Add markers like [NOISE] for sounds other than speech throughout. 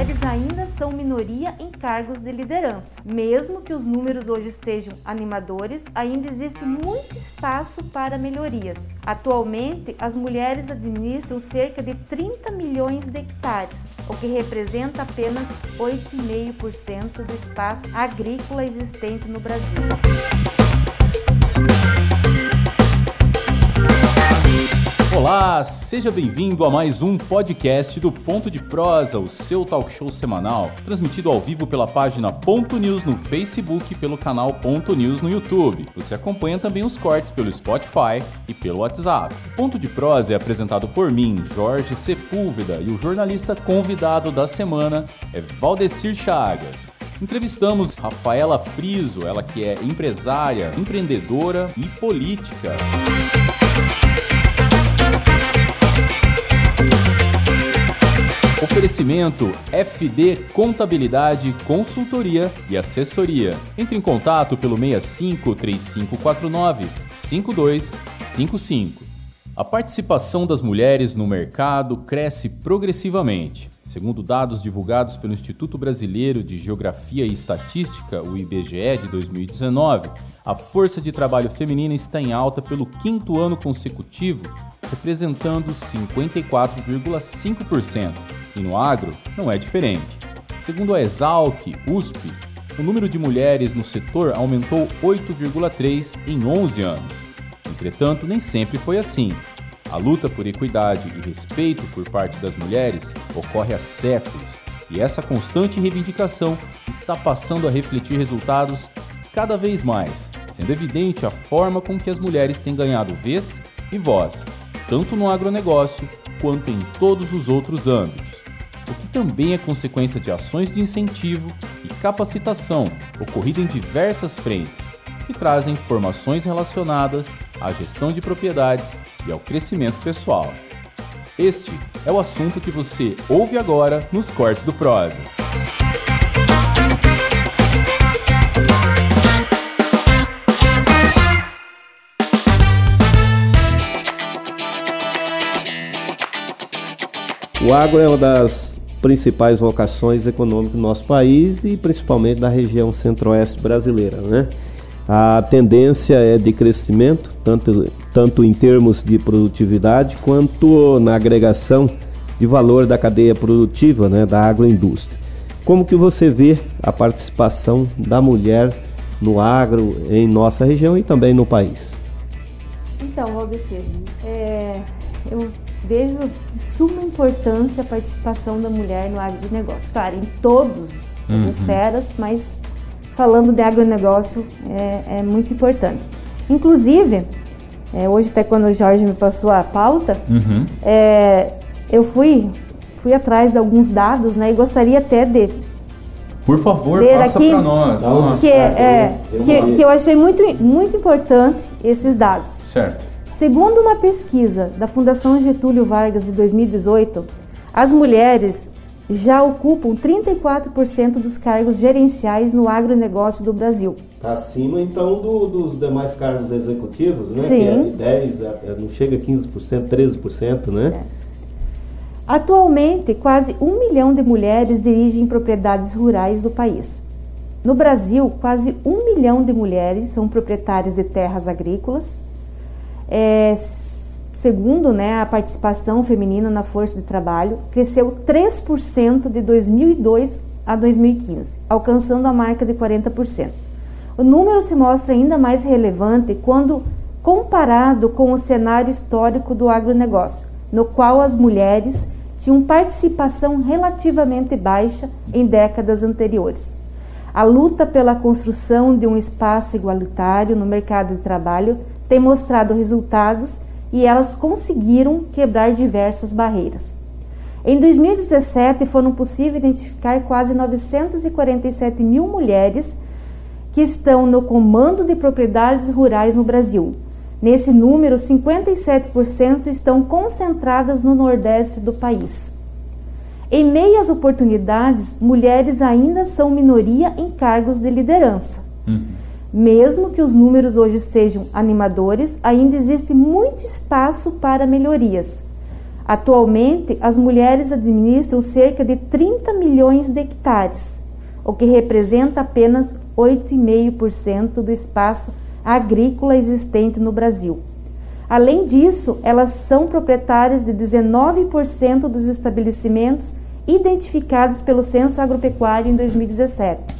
mulheres ainda são minoria em cargos de liderança. Mesmo que os números hoje sejam animadores, ainda existe muito espaço para melhorias. Atualmente, as mulheres administram cerca de 30 milhões de hectares, o que representa apenas 8,5% do espaço agrícola existente no Brasil. Olá, seja bem-vindo a mais um podcast do Ponto de Prosa, o seu talk show semanal, transmitido ao vivo pela página Ponto News no Facebook e pelo canal Ponto News no YouTube. Você acompanha também os cortes pelo Spotify e pelo WhatsApp. O Ponto de Prosa é apresentado por mim, Jorge Sepúlveda, e o jornalista convidado da semana é Valdecir Chagas. Entrevistamos Rafaela Friso, ela que é empresária, empreendedora e política. Oferecimento FD Contabilidade, Consultoria e Assessoria. Entre em contato pelo 65 3549 5255. A participação das mulheres no mercado cresce progressivamente. Segundo dados divulgados pelo Instituto Brasileiro de Geografia e Estatística, o IBGE de 2019, a força de trabalho feminina está em alta pelo quinto ano consecutivo, representando 54,5% e no agro não é diferente. Segundo a Exalc USP, o número de mulheres no setor aumentou 8,3 em 11 anos. Entretanto, nem sempre foi assim. A luta por equidade e respeito por parte das mulheres ocorre há séculos, e essa constante reivindicação está passando a refletir resultados cada vez mais, sendo evidente a forma com que as mulheres têm ganhado vez e voz, tanto no agronegócio quanto em todos os outros âmbitos o que também é consequência de ações de incentivo e capacitação ocorrida em diversas frentes, que trazem informações relacionadas à gestão de propriedades e ao crescimento pessoal. Este é o assunto que você ouve agora nos cortes do Prosa. O agro é uma das principais vocações econômicas do nosso país e principalmente da região centro-oeste brasileira. Né? A tendência é de crescimento, tanto, tanto em termos de produtividade quanto na agregação de valor da cadeia produtiva né, da agroindústria. Como que você vê a participação da mulher no agro em nossa região e também no país? Então, Valdecir, é, eu vejo de suma importância a participação da mulher no agronegócio. Claro, em todas as uhum. esferas, mas falando de agronegócio é, é muito importante. Inclusive, é, hoje até quando o Jorge me passou a pauta, uhum. é, eu fui, fui atrás de alguns dados né, e gostaria até de por favor, passa para nós. Que, é, que, que eu achei muito, muito importante esses dados. Certo. Segundo uma pesquisa da Fundação Getúlio Vargas de 2018, as mulheres já ocupam 34% dos cargos gerenciais no agronegócio do Brasil. Está acima então do, dos demais cargos executivos, né? Sim. Que é 10, é, é, não chega a 15%, 13%, né? É. Atualmente, quase um milhão de mulheres dirigem propriedades rurais do país. No Brasil, quase um milhão de mulheres são proprietárias de terras agrícolas é, segundo né, a participação feminina na força de trabalho, cresceu 3% de 2002 a 2015, alcançando a marca de 40%. O número se mostra ainda mais relevante quando comparado com o cenário histórico do agronegócio, no qual as mulheres tinham participação relativamente baixa em décadas anteriores. A luta pela construção de um espaço igualitário no mercado de trabalho tem mostrado resultados e elas conseguiram quebrar diversas barreiras. Em 2017, foram possível identificar quase 947 mil mulheres que estão no comando de propriedades rurais no Brasil. Nesse número, 57% estão concentradas no Nordeste do país. Em meio às oportunidades, mulheres ainda são minoria em cargos de liderança. Uhum. Mesmo que os números hoje sejam animadores, ainda existe muito espaço para melhorias. Atualmente, as mulheres administram cerca de 30 milhões de hectares, o que representa apenas 8,5% do espaço agrícola existente no Brasil. Além disso, elas são proprietárias de 19% dos estabelecimentos identificados pelo Censo Agropecuário em 2017,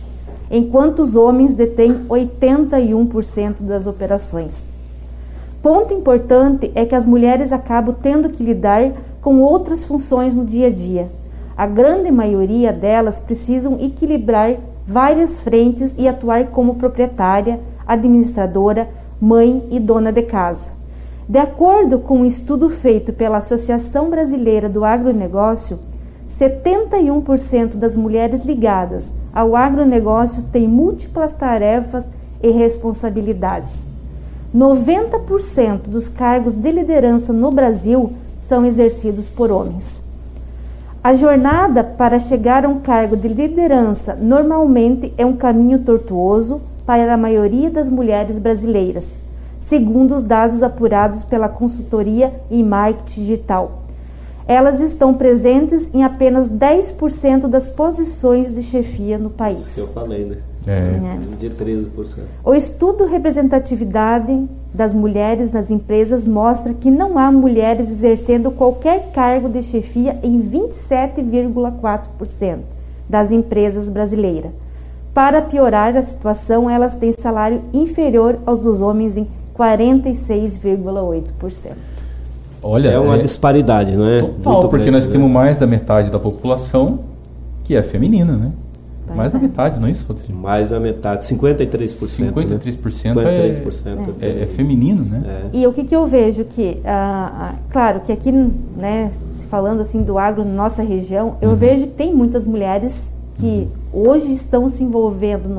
enquanto os homens detêm 81% das operações. Ponto importante é que as mulheres acabam tendo que lidar com outras funções no dia a dia. A grande maioria delas precisam equilibrar várias frentes e atuar como proprietária, administradora, mãe e dona de casa. De acordo com um estudo feito pela Associação Brasileira do Agronegócio, 71% das mulheres ligadas ao agronegócio têm múltiplas tarefas e responsabilidades. 90% dos cargos de liderança no Brasil são exercidos por homens. A jornada para chegar a um cargo de liderança normalmente é um caminho tortuoso para a maioria das mulheres brasileiras, segundo os dados apurados pela consultoria em marketing digital. Elas estão presentes em apenas 10% das posições de chefia no país. Isso que eu falei, né? É. é. De 13%. O estudo Representatividade das Mulheres nas Empresas mostra que não há mulheres exercendo qualquer cargo de chefia em 27,4% das empresas brasileiras. Para piorar a situação, elas têm salário inferior aos dos homens em 46,8%. Olha, é uma é disparidade, não é? Total, Muito porque grande, nós né? temos mais da metade da população que é feminina, né? Mais da metade, não é isso, Rodrigo? Mais da metade, 53%. 53%, né? é, é, é, feminino, né? É. E o que, que eu vejo que, ah, ah, claro, que aqui, né, se falando assim do agro na nossa região, eu uhum. vejo que tem muitas mulheres que hoje estão se envolvendo no,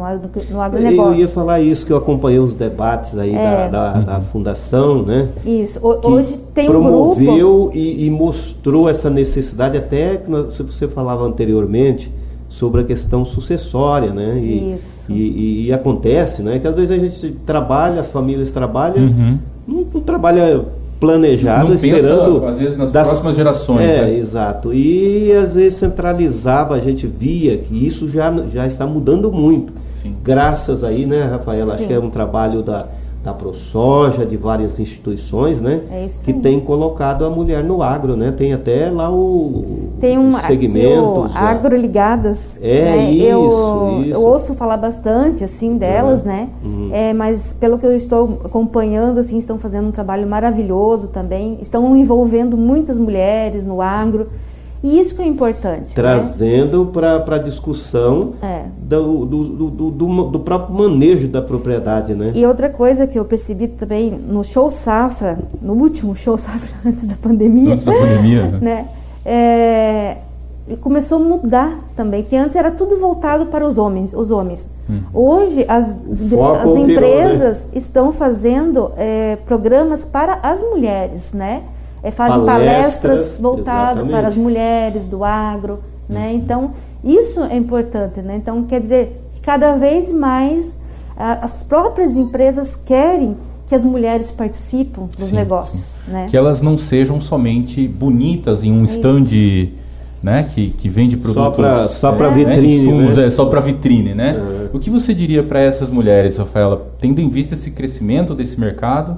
no agronegócio. Eu ia falar isso, que eu acompanhei os debates aí é. da, da, da, fundação, né? Isso, o, hoje tem um grupo... Promoveu e, e mostrou essa necessidade, até que se você falava anteriormente, sobre a questão sucessória, né? E, Isso. E, e, e, acontece, né? Que às vezes a gente trabalha, as famílias trabalham, uhum. não, não, trabalha planejado, não esperando. Pensa, às vezes nas das, próximas gerações. É, né? exato. E às vezes centralizava, a gente via que isso já, já está mudando muito. Sim. Graças aí, né, Rafaela? Sim. Acho que é um trabalho da da ProSoja, de várias instituições, né? É que tem colocado a mulher no agro, né? Tem até lá o tem um segmento agro ligadas. É né? isso, eu, isso. Eu ouço falar bastante assim delas, né? Uhum. É, mas pelo que eu estou acompanhando, assim, estão fazendo um trabalho maravilhoso também. Estão envolvendo muitas mulheres no agro. E isso que é importante. Né? Trazendo né? para a discussão é. do, do, do, do, do, próprio manejo da propriedade, né? E outra coisa que eu percebi também no show Safra, no último show Safra [LAUGHS] antes da pandemia. Antes da pandemia, né? né? É, começou a mudar também, que antes era tudo voltado para os homens, os homens. Hum. Hoje as, as empresas virou, né? estão fazendo é, programas para as mulheres, né? É, fazem palestras, palestras voltadas para as mulheres do agro, né? Uhum. Então isso é importante, né? Então quer dizer cada vez mais a, as próprias empresas querem que as mulheres participem dos sim, negócios, sim. né? Que elas não sejam somente bonitas em um isso. stand né, que, que vende produtos só para é, vitrine, né? insumos, né? é só para vitrine, né? É. O que você diria para essas mulheres, Rafaela, tendo em vista esse crescimento desse mercado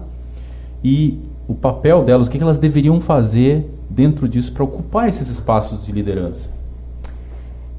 e o papel delas, o que elas deveriam fazer dentro disso para ocupar esses espaços de liderança?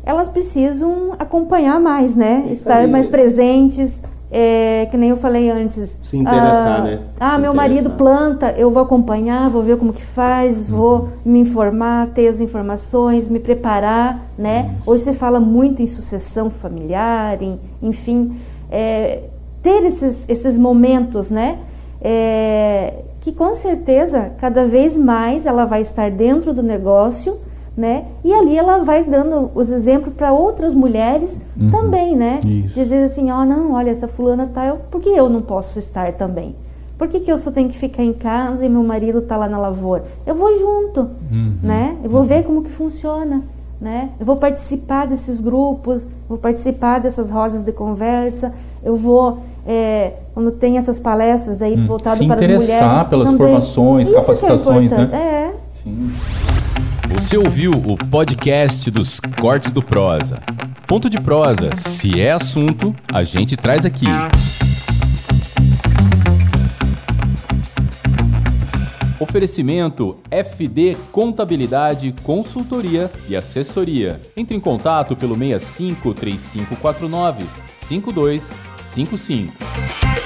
Elas precisam acompanhar mais, né? Isso Estar aí. mais presentes. É, que nem eu falei antes. Se interessar, ah, né? Ah, Se meu marido planta, eu vou acompanhar, vou ver como que faz, uhum. vou me informar, ter as informações, me preparar, né? Uhum. Hoje você fala muito em sucessão familiar, em, enfim, é, ter esses, esses momentos, né? É, que com certeza cada vez mais ela vai estar dentro do negócio, né? E ali ela vai dando os exemplos para outras mulheres uhum. também, né? Isso. Dizer assim, ó, oh, não, olha, essa fulana tá, eu, por que eu não posso estar também? Por que, que eu só tenho que ficar em casa e meu marido tá lá na lavoura? Eu vou junto, uhum. né? Eu vou uhum. ver como que funciona, né? Eu vou participar desses grupos, vou participar dessas rodas de conversa, eu vou é, quando tem essas palestras aí hum, voltadas para as mulheres. Se interessar pelas também. formações, Isso capacitações, é né? É. Sim. Você ouviu o podcast dos Cortes do Prosa. Ponto de prosa, se é assunto, a gente traz aqui. Oferecimento FD Contabilidade, Consultoria e Assessoria. Entre em contato pelo 65 3549 5255.